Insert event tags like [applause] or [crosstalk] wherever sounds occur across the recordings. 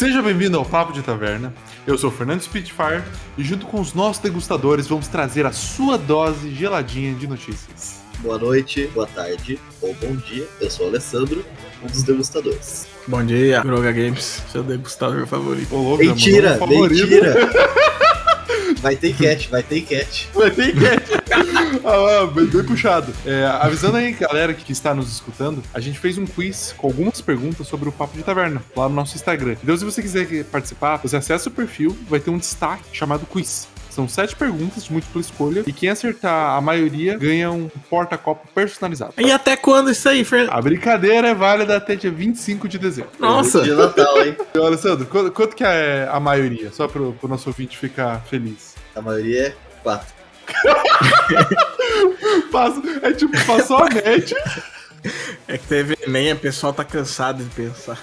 Seja bem-vindo ao Papo de Taverna. Eu sou o Fernando Spitfire e junto com os nossos degustadores vamos trazer a sua dose geladinha de notícias. Boa noite, boa tarde ou bom dia. Eu sou o Alessandro, um dos degustadores. Bom dia, Groga Games, seu degustador favorito. Ô, louco, Mentira, favorito. mentira. [laughs] Vai ter enquete, vai ter enquete. Vai ter enquete. Ah, bem, bem puxado. É, avisando aí, galera que está nos escutando, a gente fez um quiz com algumas perguntas sobre o Papo de Taverna lá no nosso Instagram. Então, se você quiser participar, você acessa o perfil, vai ter um destaque chamado quiz. São sete perguntas de múltipla escolha e quem acertar a maioria ganha um porta-copo personalizado. E até quando isso aí, Fernando? A brincadeira é válida até dia 25 de dezembro. Nossa! De Natal, hein? [laughs] Ô, Alessandro, quanto, quanto que é a maioria? Só pro, pro nosso ouvinte ficar feliz. A maioria é quatro. [laughs] Passa, é tipo, passou a média. É que teve Enem, o pessoal tá cansado de pensar.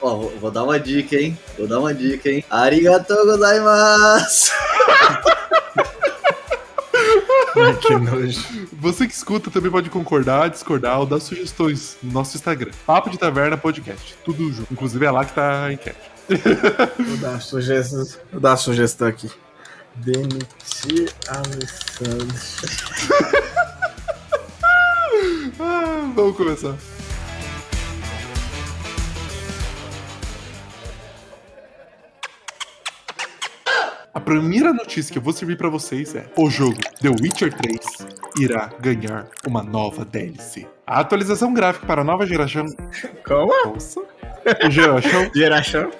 Ó, vou, vou dar uma dica, hein? Vou dar uma dica, hein? Arigatou gozaimasu! [laughs] Ai, que nojo. Você que escuta também pode concordar, discordar ou dar sugestões no nosso Instagram. Papo de Taverna Podcast. Tudo junto. Inclusive é lá que tá a enquete. Vou dar uma sugestão, vou dar uma sugestão aqui. Demitir Alessandro. Ah, [laughs] vamos começar. A primeira notícia que eu vou servir pra vocês é: o jogo The Witcher 3 irá ganhar uma nova DLC. A atualização gráfica para a nova geração. Como? Nossa! Geração Geração?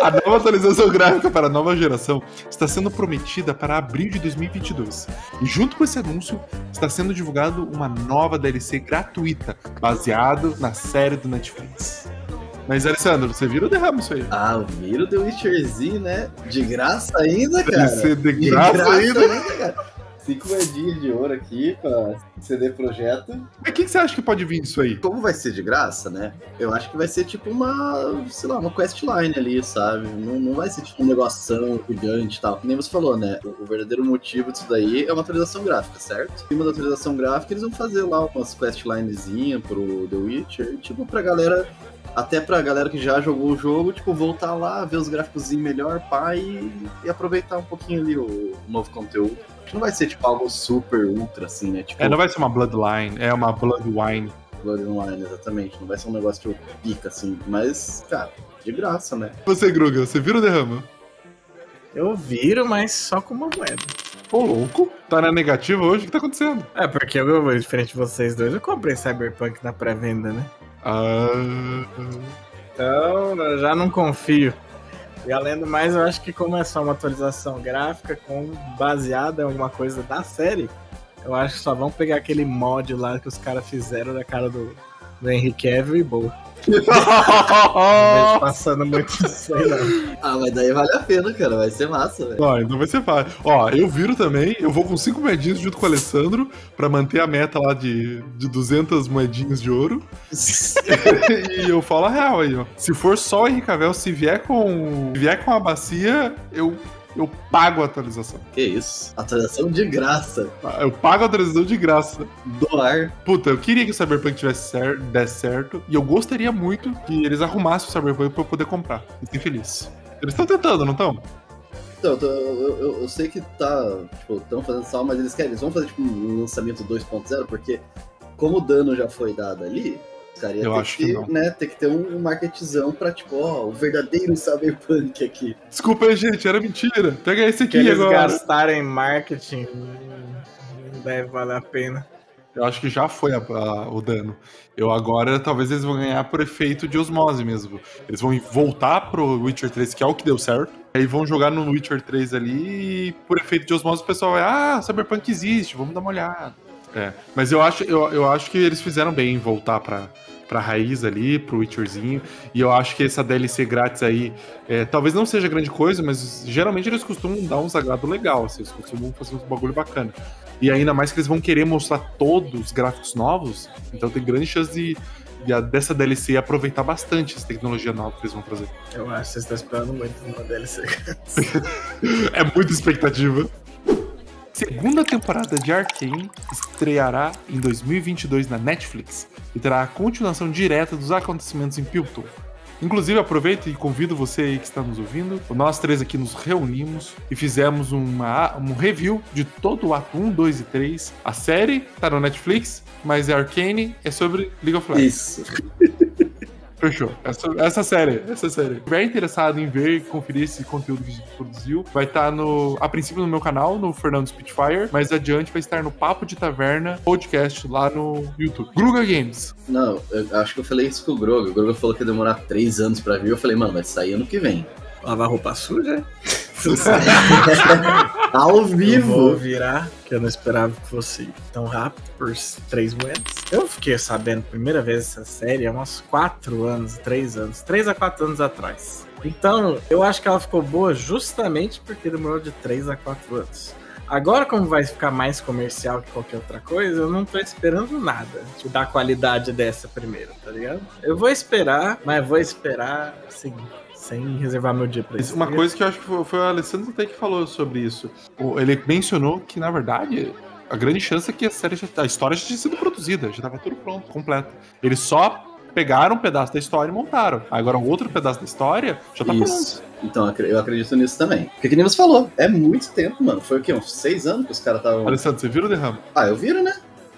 A nova atualização gráfica para a nova geração está sendo prometida para abril de 2022. E junto com esse anúncio, está sendo divulgado uma nova DLC gratuita, baseado na série do Netflix. Mas, Alessandro, você viu o derrama isso aí? Ah, viram The Witcherzinho, né? De graça ainda, cara. DLC de graça ainda. cara. Cinco moedinhas de ouro aqui pra CD Projeto. Mas o que que você acha que pode vir disso aí? Como vai ser de graça, né? Eu acho que vai ser tipo uma, sei lá, uma questline ali, sabe? Não, não vai ser tipo um negoção gigante e tal. Que nem você falou, né? O, o verdadeiro motivo disso daí é uma atualização gráfica, certo? Em cima da atualização gráfica, eles vão fazer lá umas questlinezinhas pro The Witcher, tipo, pra galera. Até pra galera que já jogou o jogo, tipo, voltar lá, ver os gráficos melhor, pá, e, e aproveitar um pouquinho ali o novo conteúdo. Acho que não vai ser, tipo, algo super ultra, assim, né? Tipo, É, não vai ser uma Bloodline, é uma Bloodwine. Blood Online, exatamente. Não vai ser um negócio tipo pica, assim. Mas, cara, de graça, né? Você, Gruga, você viu o derrama? Eu viro, mas só com uma moeda. Ô, louco. Tá na negativa hoje? O que tá acontecendo? É, porque eu, diferente de vocês dois, eu comprei Cyberpunk na pré-venda, né? Ah. Então, eu já não confio. E além do mais, eu acho que como é só uma atualização gráfica com baseada em alguma coisa da série, eu acho que só vão pegar aquele mod lá que os caras fizeram da cara do, do Henry Cavill e boa. [laughs] Não passando muito isso aí, não. Ah, mas daí vale a pena, cara. Vai ser massa, velho. Ó, então vai ser fácil. Ó, eu viro também, eu vou com 5 moedinhas junto com o Alessandro pra manter a meta lá de, de 200 moedinhas de ouro. [laughs] e eu falo a real aí, ó. Se for só o Henry Cavill, se vier com, se vier com a bacia, eu, eu pago a atualização. Que isso? Atualização de graça. Eu pago a atualização de graça. Doar. Puta, eu queria que o Cyberpunk tivesse cer desse certo. E eu gostaria muito que eles arrumassem o Cyberpunk pra eu poder comprar. Fiquei feliz. Eles estão tentando, não estão? Então, eu- eu- eu sei que tá, tipo, estão fazendo sal, mas eles querem, eles vão fazer, tipo, um lançamento 2.0, porque como o dano já foi dado ali, os caras iam Eu ter acho que, que não. né, ter que ter um marketzão pra, tipo, ó, o verdadeiro Cyberpunk aqui. Desculpa aí, gente, era mentira. Pega esse Que aqui eles agora. gastarem em marketing não deve valer a pena. Eu acho que já foi a- a- o dano. Eu agora, talvez eles vão ganhar por efeito de osmose mesmo. Eles vão voltar pro Witcher 3, que é o que deu certo. Aí vão jogar no Witcher 3 ali e por efeito de osmose o pessoal vai, ah, Cyberpunk existe, vamos dar uma olhada. É, mas eu acho, eu, eu acho que eles fizeram bem em voltar pra, pra raiz ali, pro Witcherzinho. E eu acho que essa DLC grátis aí, é, talvez não seja grande coisa, mas geralmente eles costumam dar uns agrado legal, assim, eles costumam fazer uns bagulho bacana. E ainda mais que eles vão querer mostrar todos os gráficos novos, então tem grande chance de, de dessa DLC aproveitar bastante essa tecnologia nova que eles vão trazer. Eu acho que vocês estão esperando muito numa DLC. [laughs] É muita expectativa. Segunda temporada de Arcane estreará em 2022 na Netflix e terá a continuação direta dos acontecimentos em Piltover. Inclusive, aproveito e convido você aí que está nos ouvindo. Nós três aqui nos reunimos e fizemos uma, um review de todo o ato 1, 2 e 3. A série tá no Netflix, mas é Arcane, é sobre League of Legends. Isso. [laughs] Fechou. Essa, essa série, essa série. Se estiver interessado em ver e conferir esse conteúdo que a gente produziu, vai estar no, a princípio no meu canal, no Fernando Spitfire, mas adiante vai estar no Papo de Taverna podcast lá no YouTube. Gruga Games. Não, eu acho que eu falei isso com o Grogo. O Grogo falou que ia demorar três anos pra vir. Eu falei, mano, vai sair ano que vem. Lavar roupa suja? [laughs] [laughs] Ao Eu vou vivo. virar, que eu não esperava que fosse tão rápido, por três moedas. Eu fiquei sabendo, primeira vez essa série, há uns quatro anos, três anos, três a quatro anos atrás. Então, eu acho que ela ficou boa justamente porque demorou de três a quatro anos. Agora, como vai ficar mais comercial que qualquer outra coisa, eu não tô esperando nada tipo, da qualidade dessa primeira, tá ligado? Eu vou esperar, mas vou esperar, assim, sem reservar meu dia pra isso. Uma coisa que eu acho que foi, foi o Alessandro até que falou sobre isso. Ele mencionou que, na verdade, a grande chance é que a série já, a história já tinha sido produzida, já estava tudo pronto, completo. Eles só pegaram um pedaço da história e montaram. Agora, um outro pedaço da história já tá Isso. Então, eu acre- eu acredito nisso também. Porque que nem você falou, é muito tempo, mano. Foi o quê? Uns seis anos que os caras estavam. pronto. Alessandro, você viu o derrame? Ah, eu viro, né?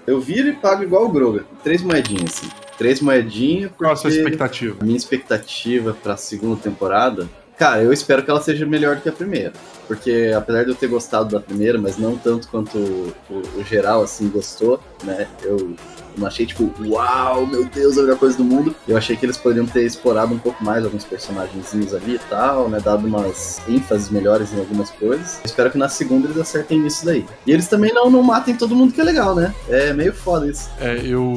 Eu viro e pago igual o Groga. Três moedinhas, assim. Três moedinhas, Qual a sua expectativa? a minha expectativa pra segunda temporada. Cara, eu espero que ela seja melhor do que a primeira. Porque apesar de eu ter gostado da primeira, mas não tanto quanto o, o- o geral, assim, gostou, né? Eu não achei, tipo, uau, meu Deus, a melhor coisa do mundo. Eu achei que eles poderiam ter explorado um pouco mais alguns personagenzinhos ali e tal, né? Dado umas ênfases melhores em algumas coisas. Espero que na segunda eles acertem nisso daí. E eles também não, não matem todo mundo que é legal, né? É meio foda isso. É, eu.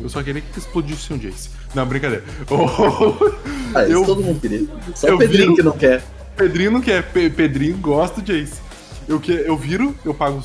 Eu só queria que explodisse um Jace. Não, brincadeira. [laughs] O Ah, isso Eu- todo mundo queria. Só o Pedrinho viro- que não quer. Pedrinho não quer. Pe- Pedrinho gosta do Jace. Eu, que, eu viro, eu pago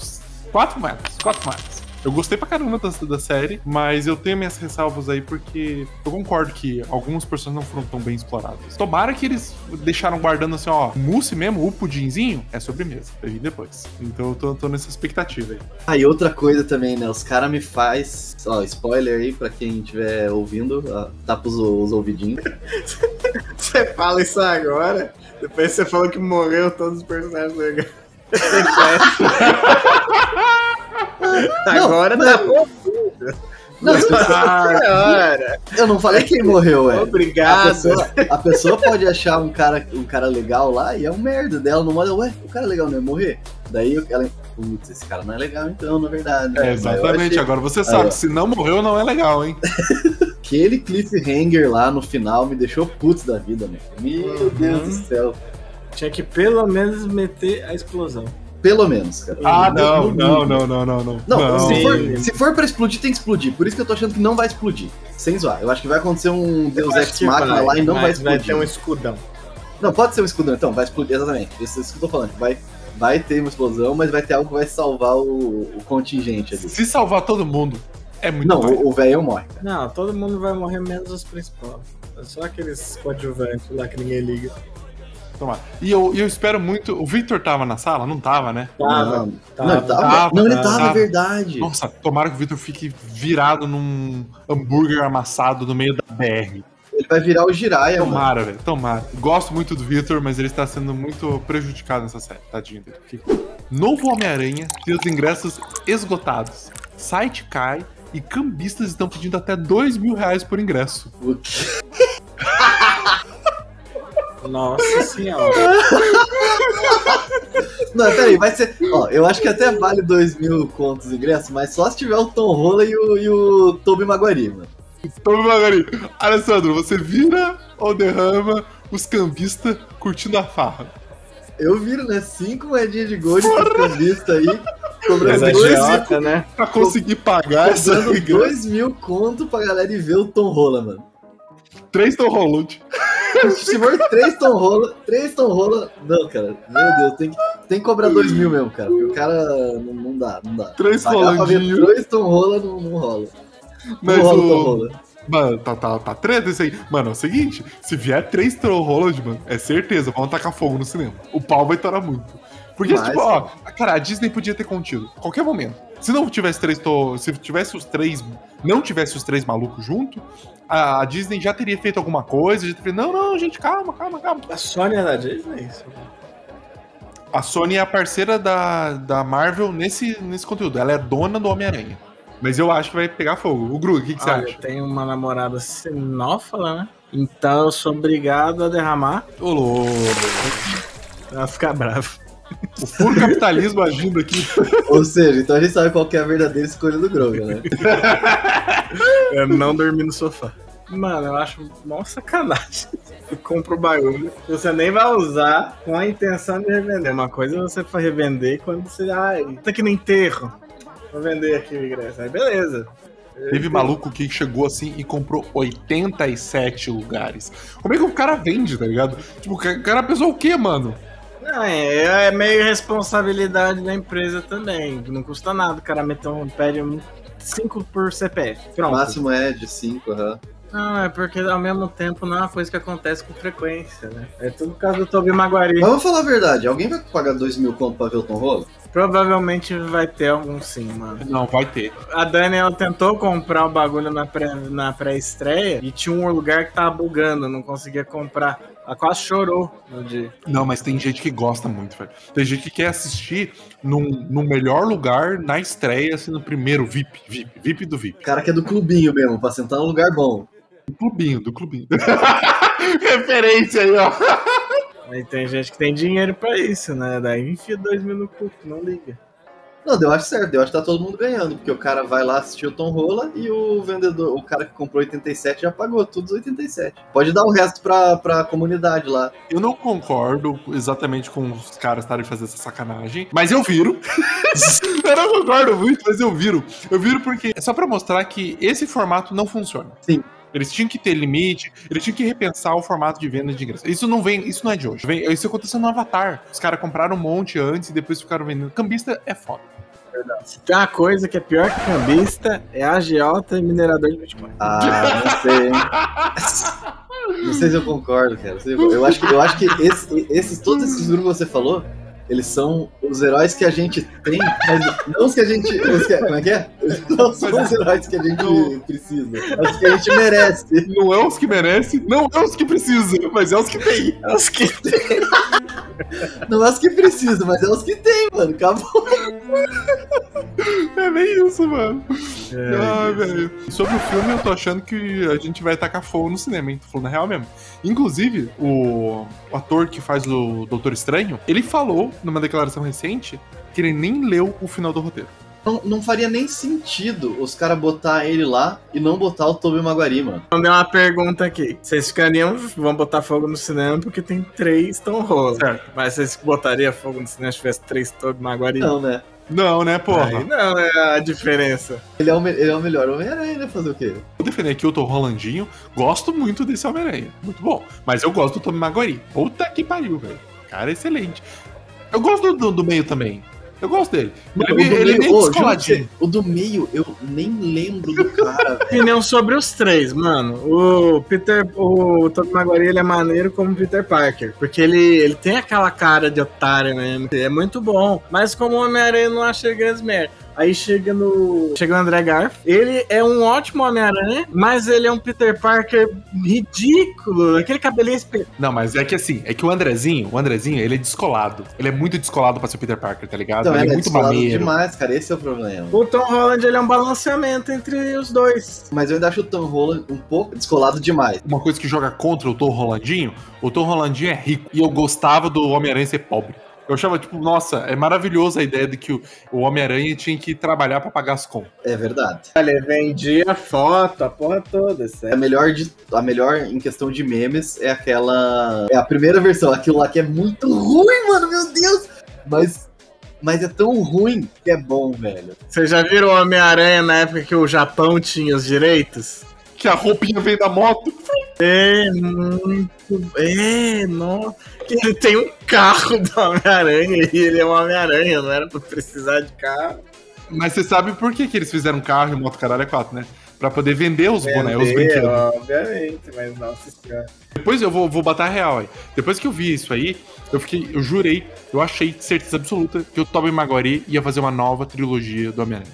quatro moedas. Quatro moedas. Eu gostei pra caramba da, da série, mas eu tenho minhas ressalvas aí porque eu concordo que alguns personagens não foram tão bem explorados. Tomara que eles deixaram guardando assim, ó, mousse mesmo, o pudinzinho, é sobremesa. Vai vir depois. Então eu tô, tô nessa expectativa aí. Ah, e outra coisa também, né? Os caras me faz. Ó, spoiler aí pra quem estiver ouvindo, ó, tapa os, os ouvidinhos. [laughs] Você fala isso agora, depois você falou que morreu todos os personagens legais. [laughs] [laughs] agora não, tá não. Senhora! eu não falei quem morreu, ué. A Obrigado! pessoa, a pessoa pode achar um cara, um cara legal lá e é um merda dela, não olha, ué, o cara legal não ia morrer? Daí ela, putz, esse cara não é legal então, na verdade. né? É, exatamente. achei Agora você sabe, ó. se não morreu, não é legal, hein? [laughs] Aquele cliffhanger lá no final me deixou putz da vida, né? Meu Uhum. Deus do céu. Tinha que pelo menos meter a explosão. Pelo menos, cara. Ah, não, não, não, não, não, não. Não, se, for, se for pra explodir, tem que explodir. Por isso que eu tô achando que não vai explodir. Sem zoar. Eu acho que vai acontecer um Deus Ex Machina lá e não vai, Vai explodir. ter um escudão. Não, pode ser um escudão, então, vai explodir, exatamente. Isso, isso que eu tô falando. Vai, vai ter uma explosão, mas vai ter algo que vai salvar o, o contingente ali. Se salvar todo mundo, é muito Não, o o velho morre. Não, todo mundo vai morrer menos os principais. É só aqueles coadjuvantes lá que ninguém liga. Tomara. E eu, eu espero muito. O Victor tava na sala? Não tava, né? Tava, não, tava. não, ele tava. tava, não, ele tava, tava, tava. é verdade. Nossa, tomara que o Victor fique virado num hambúrguer amassado no meio da BR. Ele vai virar o Jiraiya, mano. Tomara, velho, tomara. Gosto muito do Victor, mas ele está sendo muito prejudicado nessa série. Tadinho dele. Fica- Novo Homem-Aranha tem os ingressos esgotados. Site cai e cambistas estão pedindo até dois mil reais por ingresso. Nossa senhora. [laughs] Não, peraí, vai ser. Ó, eu acho que até vale 2 mil contos de ingresso, mas só se tiver o Tom Holland e o, e o Tobey Maguari, mano. Toma devagarinho. Alessandro, você vira ou derrama os cambistas curtindo a farra? Eu viro, né? 5 moedinhas de gold pro cambista aí, Mas cobrando é 2 idiota, né? Pra conseguir pagar essa. 2 mil conto pra galera ir ver o Tom Holland, mano. Três Tom Holland. [laughs] Se for 3 Tom Holland, 3 Tom Holland. Não, cara, meu Deus, tem que, tem que cobrar 2 mil mesmo, cara. Porque o cara não, não dá, não dá. Três Pagar pra ver Rolandinho. 2 Tom Holland não, não rola. Mas não rola o Tom. Holland. Mano, tá, tá, tá treta isso aí. Mano, é o seguinte: se vier três Tom Holland, mano, é certeza, vão tacar fogo no cinema. O pau vai torar muito. Porque, Mas- tipo, ó, cara, a Disney podia ter contido. a Qualquer momento. Se não tivesse três. To... Se tivesse os três. Não tivesse os três malucos junto, a Disney já teria feito alguma coisa. Já teria... Não, não, gente, calma, calma, calma. A Sony é da Disney? Isso. A Sony é a parceira da, da Marvel nesse, nesse conteúdo. Ela é dona do Homem-Aranha. Mas eu acho que vai pegar fogo. O Gru, o que, que você Olha, acha? eu tenho uma namorada sinófala, né? Então eu sou obrigado a derramar. Ô, louco. Ela fica brava. O puro capitalismo agindo aqui. Ou seja, então a gente sabe qual que é a verdadeira escolha do Groga, né? [laughs] É não dormir no sofá. Mano, eu acho mó sacanagem. Tu compra o bagulho, que você nem vai usar com a intenção de revender. Uma coisa é você for revender quando você. Ai, tá aqui no enterro. Vou vender aqui o ingresso. Aí beleza. Teve maluco que chegou assim e comprou 87 lugares. Como é que o cara vende, tá ligado? Tipo, o cara pensou o quê, mano? Não, é, é meio responsabilidade da empresa também. Não custa nada. O cara meter um, pede um 5 por CPF. O Pronto. máximo é de 5, aham. Não, é porque ao mesmo tempo não é uma coisa que acontece com frequência, né? É tudo por causa do Toby Maguari. Mas vamos falar a verdade, alguém vai pagar 2 mil conto pra ver o Tom Holland? Provavelmente vai ter algum sim, mano. Não, vai ter. A Dani, ela tentou comprar o bagulho na pré- na pré-estreia e tinha um lugar que tava bugando, não conseguia comprar. Ela quase chorou no dia. Não, mas tem gente que gosta muito, velho. Tem gente que quer assistir num, no melhor lugar na estreia, assim, no primeiro VIP. VIP, VIP do VIP. O cara que é do clubinho mesmo, pra sentar num lugar bom. Do clubinho, do clubinho. [laughs] Referência aí, ó. Aí tem gente que tem dinheiro pra isso, né? Daí enfia dois mil no cu, não liga. Não, eu acho certo, eu acho que tá todo mundo ganhando, porque o cara vai lá assistir o Tom Rola e o vendedor, o cara que comprou 87 já pagou todos os 87. Pode dar o resto pra, pra comunidade lá. Eu não concordo exatamente com os caras estarem fazendo essa sacanagem, mas eu viro. [laughs] eu não concordo muito, mas eu viro. Eu viro porque é só pra mostrar que esse formato não funciona. Sim. Eles tinham que ter limite, eles tinham que repensar o formato de venda de ingresso. Isso não vem, isso não é de hoje. Vem- isso aconteceu no Avatar. Os caras compraram um monte antes e depois ficaram vendendo. Cambista é foda. Se tem uma coisa que é pior que cambista, é agiota e minerador de Bitcoin. Ah, não sei, hein? [laughs] Não sei se eu concordo, cara. Eu acho que, eu acho que esse- esses, todos esses grupos que você falou, eles são os heróis que a gente tem, mas não os que a gente. os que- como é que é? Não são os heróis que a gente precisa, mas os que a gente merece. Não é os que merece, não é os que precisa, mas é os que tem. É os que Não é os que precisa, mas é os que tem, mano. Acabou. É bem isso, mano. É, Ah, velho. Sobre o filme, eu tô achando que a gente vai tacar fogo no cinema, hein? Tô falando a real mesmo. Inclusive, o, o ator que faz o Doutor Estranho, ele falou numa declaração recente que ele nem leu o final do roteiro. Não, não faria nem sentido os caras botar ele lá e não botar o Tobey Maguari, mano. Vamos dar uma pergunta aqui. Vocês ficariam, vão botar fogo no cinema porque tem três Tom Holland. Certo. Mas vocês botariam fogo no cinema se tivesse três Tobey Maguari? Não, né? Não, né, porra? Aí não é a diferença. Ele é o, me- ele é o melhor Homem-Aranha, né? Fazer o quê? Vou defender aqui o Tom Rolandinho. Gosto muito desse Homem-Aranha. Muito bom. Mas eu gosto do Tommy Maguire. Puta que pariu, velho. Cara, excelente. Eu gosto do, do, meio também. Eu gosto dele. Ele, é o meio- do ele é meio, descoladinho. o do meio, eu nem lembro do cara. [laughs] Opinião sobre os três, mano. O Peter, o Tobey Maguire, ele é maneiro como Peter Parker. Porque ele, ele tem aquela cara de otário mesmo. É muito bom. Mas como Homem-Aranha, eu não achei grandes merda. Aí chega no. Chega o André Garf. Ele é um ótimo Homem-Aranha, mas ele é um Peter Parker ridículo. Aquele cabelinho espe... Não, mas é que assim, é que o Andrezinho, o Andrezinho, ele é descolado. Ele é muito descolado pra ser o Peter Parker, tá ligado? Então, ele ele é é muito descolado maneiro. demais, cara. Esse é o problema. O Tom Holland, ele é um balanceamento entre os dois. Mas eu ainda acho o Tom Holland um pouco descolado demais. Uma coisa que joga contra o Tom Rolandinho, o Tom Rolandinho é rico. E eu gostava do Homem-Aranha ser pobre. Eu achava, tipo, nossa, é maravilhosa a ideia de que o, o Homem-Aranha tinha que trabalhar pra pagar as contas. É verdade. Ele vendia foto, a porra toda, A sério. melhor, de, a melhor em questão de memes é aquela. É a primeira versão, aquilo lá que é muito ruim, mano, meu Deus! Mas. Mas é tão ruim que é bom, velho. Vocês já viram o Homem-Aranha na época que o Japão tinha os direitos? Que a roupinha vem da moto. É, muito. É, nossa. Ele tem um carro do Homem-Aranha e ele é um Homem-Aranha, não era pra precisar de carro. Mas você sabe por que, que eles fizeram carro e moto caralho é 4, né? Pra poder vender os bonecos, os brinquedos. Obviamente, mas nossa senhora. Depois eu vou, vou botar a real aí. Depois que eu vi isso aí, eu fiquei, eu jurei, eu achei de certeza absoluta que o Tobey Maguire ia fazer uma nova trilogia do Homem-Aranha.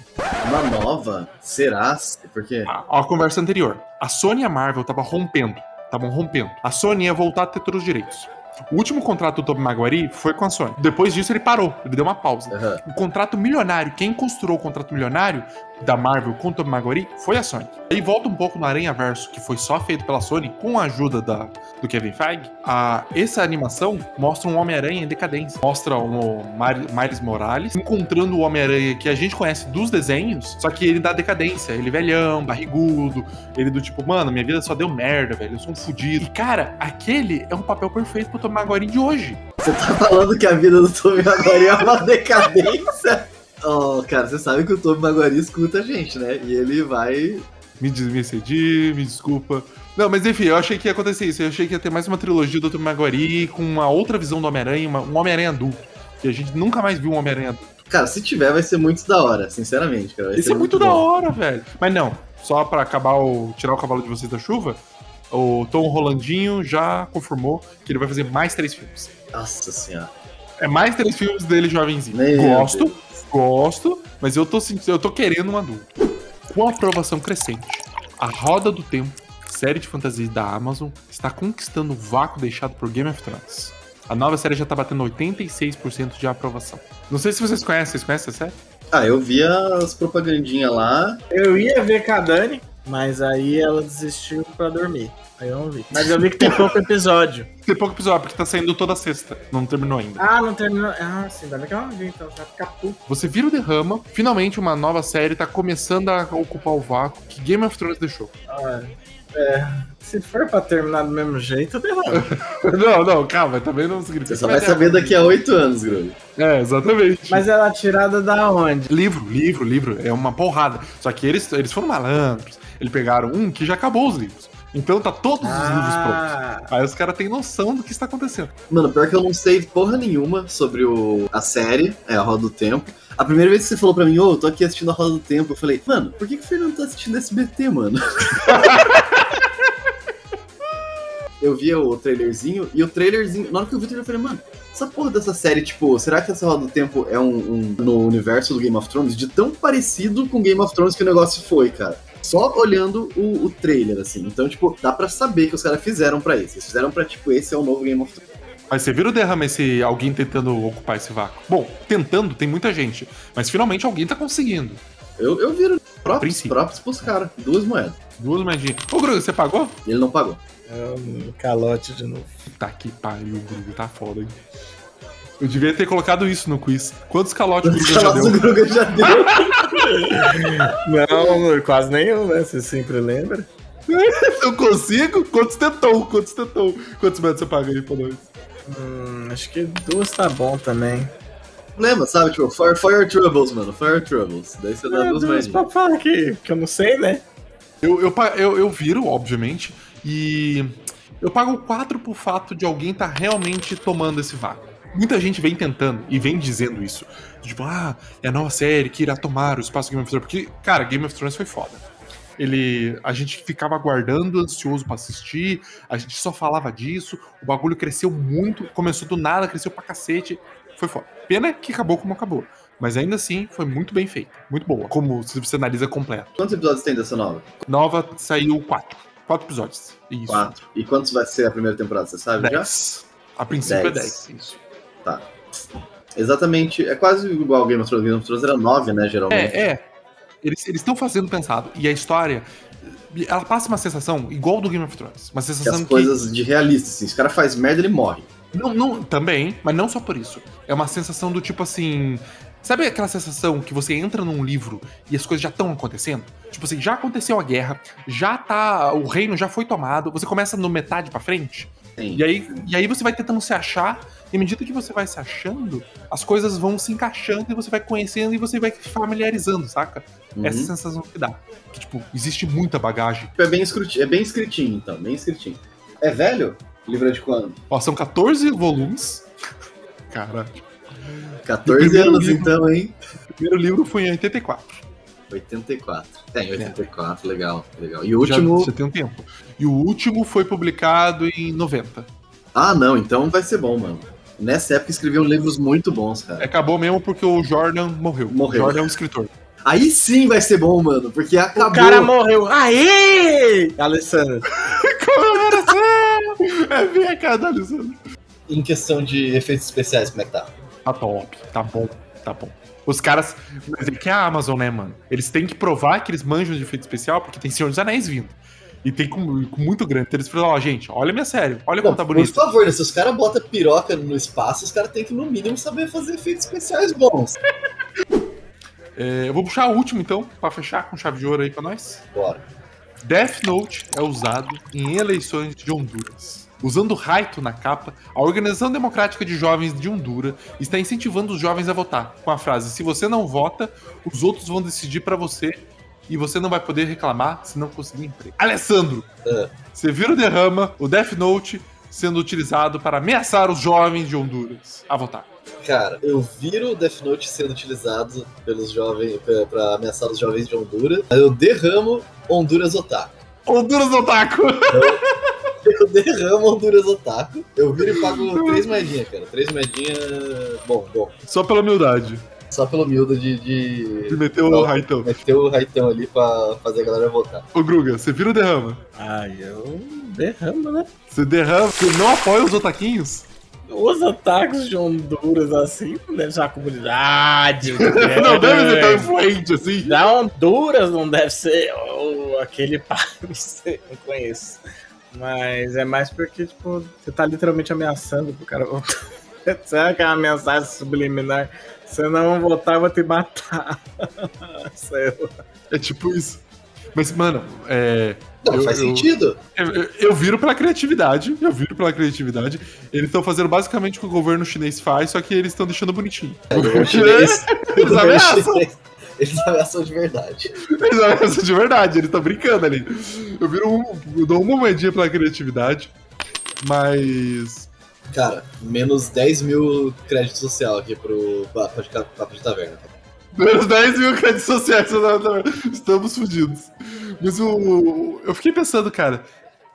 Uma nova? Será? Por quê? A, a conversa anterior. A Sony e a Marvel estavam rompendo. Estavam rompendo. A Sony ia voltar a ter todos os direitos. O último contrato do Tobey Maguire foi com a Sony. Depois disso ele parou, ele deu uma pausa. Aham. O contrato milionário, quem costurou o contrato milionário da Marvel o Tobey Maguire foi a Sony. Aí volta um pouco no Aranha Verso, que foi só feito pela Sony, com a ajuda da, do Kevin Feige. A, essa animação mostra um Homem-Aranha em decadência. Mostra o Miles Morales encontrando o Homem-Aranha que a gente conhece dos desenhos, só que ele dá decadência. Ele velhão, barrigudo, ele do tipo, mano, minha vida só deu merda, velho, eu sou um fudido. E cara, aquele é um papel perfeito pro Tobey Maguire de hoje. Você tá falando que a vida do Tobey Maguire é uma [laughs] decadência? Oh, cara, você sabe que o Tobey Maguire escuta a gente, né? E ele vai... Me, des- me excedi, me desculpa. Não, mas enfim, eu achei que ia acontecer isso. Eu achei que ia ter mais uma trilogia do Tobey Maguire com uma outra visão do Homem-Aranha, um Homem-Aranha adulto. Que a gente nunca mais viu um Homem-Aranha adulto. Cara, se tiver, vai ser muito da hora, sinceramente, cara. Vai Isso ser é muito, da bom. hora, velho. Mas não, só pra acabar o. tirar o cavalo de vocês da chuva, o Tom Rolandinho já confirmou que ele vai fazer mais três filmes. Nossa senhora. É mais três filmes dele jovenzinho. Meu gosto, Deus. Gosto, mas eu tô sentindo, eu tô querendo um adulto. Com a aprovação crescente, a Roda do Tempo, série de fantasia da Amazon, está conquistando o vácuo deixado por Game of Thrones. A nova série já tá batendo 86% de aprovação. Não sei se vocês conhecem, vocês conhecem a série? Ah, eu vi as propagandinhas lá. Eu ia ver com a Dani, mas aí ela desistiu pra dormir. Aí eu não vi. Mas eu vi que tem pouco episódio. [laughs] Tem pouco episódio, porque tá saindo toda sexta. Não terminou ainda. Ah, não terminou. Ah, sim, ainda bem que eu não vi, então você vai ficar puto. Você vira o derrama, finalmente uma nova série tá começando a ocupar o vácuo que Game of Thrones deixou. Olha, é, se for pra terminar do mesmo jeito, deu [laughs] não, não, calma, também não significa. Você só vai saber daqui a oito anos, Grulho. É, exatamente. Mas ela é tirada da onde? Livro, livro, livro, é uma porrada. Só que eles, eles foram malandros. Eles pegaram um que já acabou os livros. Então tá todos os livros prontos. Ah, Aí os caras têm noção do que está acontecendo. Mano, pior que eu não sei porra nenhuma sobre o, a série, é a Roda do Tempo. A primeira vez que você falou pra mim, ô, eu tô aqui assistindo a Roda do Tempo, eu falei, mano, por que, que o Fernando tá assistindo SBT, mano? [laughs] eu vi o trailerzinho, e o trailerzinho, na hora que eu vi o trailer, eu falei, mano, essa porra dessa série, tipo, será que essa Roda do Tempo é um, um- no universo do Game of Thrones? De tão parecido com Game of Thrones que o negócio foi, cara. Só olhando o, o trailer, assim. Então, tipo, dá pra saber que os caras fizeram pra isso. Eles fizeram pra, tipo, esse é o novo Game of Thrones. Mas você vira o derrama esse alguém tentando ocupar esse vácuo. Bom, tentando tem muita gente. Mas finalmente alguém tá conseguindo. Eu, eu viro próprios, princípio. próprios pros caras. Duas moedas. Duas moedinhas. Ô, Grugo, você pagou? Ele não pagou. é um calote de novo. Tá que pariu, Grugo, tá foda, hein? Eu devia ter colocado isso no quiz. Quantos calotes o Grugo já Nossa, o deu? Gruga já deu. [laughs] [laughs] Não, quase nenhum, né? Você sempre lembra. Eu consigo? Quantos tentou? Quantos tentou? Quantos metros você paga aí pra nós? Hum, acho que duas tá bom também. Lembra, sabe? Tipo, Fire, Fire Troubles, mano. Fire Troubles. Daí você dá É, duas moedinhas. pra falar que, que eu não sei, né? Eu, eu, eu, eu viro, obviamente, e eu pago 4 pro fato de alguém tá realmente tomando esse vácuo. Muita gente vem tentando e vem dizendo isso. Tipo, ah, é a nova série que irá tomar o espaço do Game of Thrones. Porque, cara, Game of Thrones foi foda. Ele, a gente ficava aguardando, ansioso pra assistir, a gente só falava disso, o bagulho cresceu muito, começou do nada, cresceu pra cacete, foi foda. Pena que acabou como acabou, mas ainda assim foi muito bem feito, muito boa, como se você analisa completo. Quantos episódios tem dessa nova? Nova saiu quatro. Quatro episódios. Isso. Quatro. E quantos vai ser a primeira temporada, você sabe já? Dez. A princípio Dez. é 10. Isso. Exatamente. É quase igual ao Game of Thrones. Game of Thrones era nove, né, geralmente. É, é. Eles estão fazendo pensado. E a história, ela passa uma sensação igual do Game of Thrones. Uma Que sensação as que. coisas de realista, assim. Se o cara faz merda, ele morre. Não, não, também, mas não só por isso. É uma sensação do tipo assim. Sabe aquela sensação que você entra num livro e as coisas já estão acontecendo? Tipo assim, já aconteceu a guerra, já tá. O reino já foi tomado, você começa no metade pra frente. Sim. E aí, e aí você vai tentando se achar, e à medida que você vai se achando, as coisas vão se encaixando e você vai conhecendo e você vai familiarizando, saca? Uhum. Essa sensação que dá. Que, tipo, existe muita bagagem. É bem, escruti- é bem escritinho, então. Bem escritinho. É velho? Livro é de quando? Ó, são 14 volumes. [laughs] Cara, 14 primeiro anos, livro. então, hein? o primeiro livro foi em 84. 84. É, em 84, legal, legal. E o Já- último. Já tem um tempo. E o último foi publicado em 90. Ah, não, então vai ser bom, mano. Nessa época escreviam livros muito bons, cara. Acabou mesmo porque o Jordan morreu. Morreu. O Jordan é um escritor. Aí sim vai ser bom, mano, porque acabou. O cara morreu. Aê! Alessandro. [laughs] Comemoração! É bem a cada Alessandro. Em questão de efeitos especiais, como é que tá? Tá top, tá bom, tá bom. Os caras. Mas é que é a Amazon, né, mano? Eles têm que provar que eles manjam de efeito especial, porque tem Senhor dos Anéis vindo. E tem com, com muito grande. Eles falam, ó, gente, olha minha série, olha como Não, tá por bonito. favor, né, se os caras botam piroca no espaço, os caras têm que, no mínimo, saber fazer efeitos especiais bons. É, eu vou puxar o último, então, pra fechar com chave de ouro aí pra nós. Bora. Death Note é usado em eleições de Honduras. Usando Raito na capa, a Organização Democrática de Jovens de Honduras está incentivando os jovens a votar, com a frase: se você não vota, os outros vão decidir pra você e você não vai poder reclamar se não conseguir emprego. Alessandro, É. você vira o derrama o Death Note sendo utilizado para ameaçar os jovens de Honduras a votar. Cara, eu viro o Death Note sendo utilizado pelos jovens pra ameaçar os jovens de Honduras. Eu derramo Honduras Otaku. Honduras Otaku! Eu derramo Honduras Otaku. Eu viro e pago três moedinhas, cara. Três moedinhas. Bom, bom. Só pela humildade. Só pelo miúdo de, De de meter o. Raitão. meter o Raitão ali pra fazer a galera votar. Ô Gruga, você vira o derrama. Ai, eu derramo, né? Você derrama, você não apoia os otaquinhos? Os ataques de Honduras assim não deve ser uma comunidade. [laughs] Não deve ser tão influente assim. Da Honduras não deve ser oh, aquele [laughs] país, eu não conheço. Mas é mais porque, tipo, você tá literalmente ameaçando pro cara votar. Será que é uma mensagem subliminar? Se eu não votar, eu vou te matar. [laughs] É tipo isso. Mas, mano, é. Não, Eu- faz eu- sentido. Eu, eu- eu viro pela criatividade. Eu viro pela criatividade. Eles estão fazendo basicamente o que o governo chinês faz, só que eles estão deixando bonitinho. O governo [laughs] chinês- [laughs] Eles ameaçam. chinês- Eles ameaçam de verdade. Eles ameaçam de verdade, eles estão brincando ali. Eu viro um. Eu dou uma moedinha pela criatividade. Mas. Cara, menos 10 mil crédito social aqui pro Papo de, papo de Taverna. Menos 10 mil créditos sociais. Estamos fodidos. Mas o. Eu fiquei pensando, cara.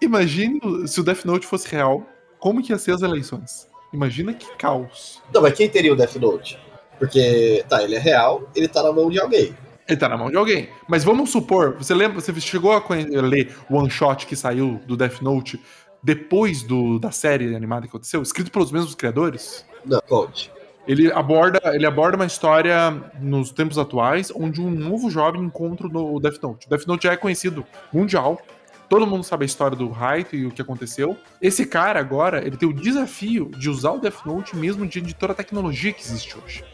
Imagine se o Death Note fosse real, como que ia ser as eleições? Imagina que caos. Não, mas quem teria o Death Note? Porque, tá, ele é real, ele tá na mão de alguém. Ele tá na mão de alguém. Mas vamos supor, você lembra, você chegou a ler o one shot que saiu do Death Note depois do, da série animada que aconteceu, escrito pelos mesmos criadores? Não, conte. Ele aborda, ele aborda uma história nos tempos atuais onde um novo jovem encontra o Death Note. O Death Note já é conhecido mundial. Todo mundo sabe a história do Raito e o que aconteceu. Esse cara agora, ele tem o desafio de usar o Death Note mesmo diante de toda a tecnologia que existe hoje.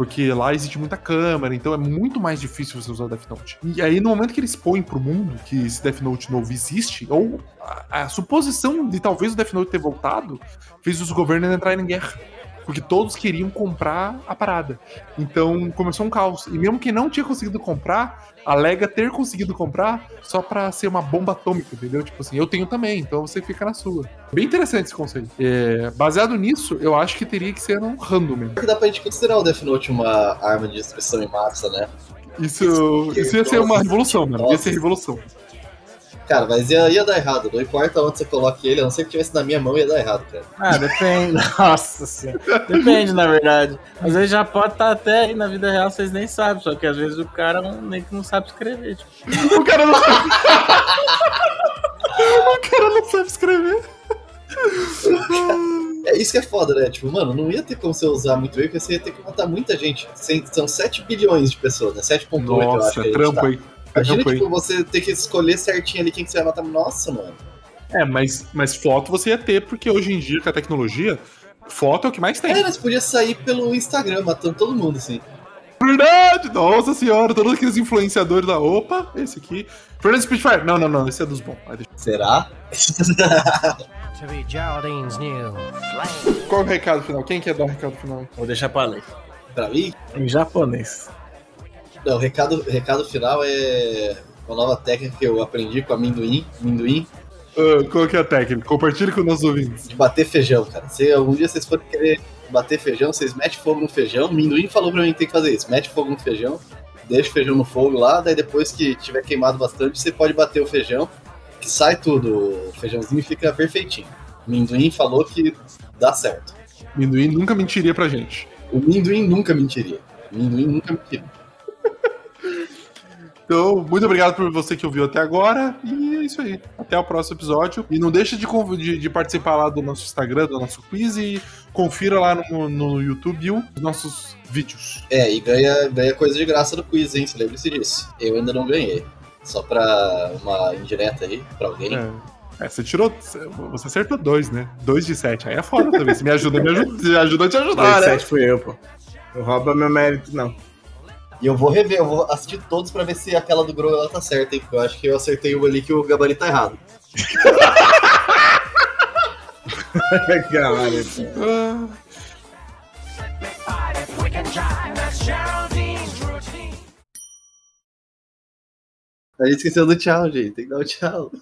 Porque lá existe muita câmera, então é muito mais difícil você usar o Death Note. E aí, no momento que ele expõe pro mundo que esse Death Note novo existe, ou a, a suposição de talvez o Death Note ter voltado, fez os governos entrarem em guerra. Porque todos queriam comprar a parada. Então começou um caos. E mesmo quem não tinha conseguido comprar, alega ter conseguido comprar só pra ser uma bomba atômica, entendeu? Tipo assim, eu tenho também, então você fica na sua. Bem interessante esse conceito. É, baseado nisso, eu acho que teria que ser um random mesmo. Dá pra gente considerar o Death Note uma arma de destruição em massa, né? Isso, isso ia ser uma revolução, mano. Ia ser revolução. Cara, mas ia, ia dar errado. Não importa onde você coloque ele, a não ser que tivesse na minha mão, ia dar errado, cara. Ah, depende. [laughs] Nossa senhora. Depende, na verdade. Às vezes já pode estar até aí na vida real, vocês nem sabem. Só que às vezes o cara não- nem que não sabe escrever. Tipo, [laughs] O cara não sabe. [laughs] o cara não sabe escrever. É isso que é foda, né? Tipo, mano, não ia ter como você usar muito bem, porque você ia ter que matar muita gente. São 7 bilhões de pessoas, né? 7.8, eu acho Nossa, gente trampo tá. aí. Imagina, tipo, você ter que escolher certinho ali quem que você vai matar. Nossa, mano. É, mas, mas foto você ia ter, porque hoje em dia, com a tecnologia, foto é o que mais tem. É, mas podia sair pelo Instagram, matando todo mundo, assim. Verdade! Nossa senhora, todos aqueles influenciadores da opa, esse aqui. Fernando Spitfire. Não, não, não, esse é dos bons. Vai, deixa. Será? [laughs] Qual é o recado final? Quem quer dar o recado final? vou deixar pra ler. pra mim? Em japonês. Não, o recado, recado final é uma nova técnica que eu aprendi com amendoim, amendoim, Ah, qual que é a técnica? Compartilhe com nossos ouvintes. de bater feijão, cara. Se algum dia vocês forem querer bater feijão, vocês metem fogo no feijão. O amendoim falou pra mim que tem que fazer isso. Mete fogo no feijão, deixa o feijão no fogo lá, daí depois que tiver queimado bastante, você pode bater o feijão, que sai tudo, o feijãozinho fica perfeitinho. O Minduim falou que dá certo. Minduim nunca mentiria pra gente. O Minduim nunca mentiria. O Minduim nunca mentiria. Então, muito obrigado por você que ouviu até agora. E é isso aí. Até o próximo episódio. E não deixe de, de- de participar lá do nosso Instagram, do nosso quiz e confira lá no, no YouTube os nossos vídeos. É, e ganha, ganha coisa de graça do quiz, hein? Você lembre-se disso. Eu ainda não ganhei. Só pra uma indireta aí, pra alguém. É. É, você tirou. Você acertou dois, né? Dois de sete. Aí é foda também. Se me ajuda, me ajuda. Me ajuda a te ajudar, Esse né? sete fui eu, pô. Não rouba meu mérito, não. E eu vou rever, eu vou assistir todos pra ver se aquela do Grow ela tá certa, hein? Porque eu acho que eu acertei uma ali que o gabarito tá errado. [laughs] Caralho. A gente esqueceu do tchau, gente. Tem que dar o tchau.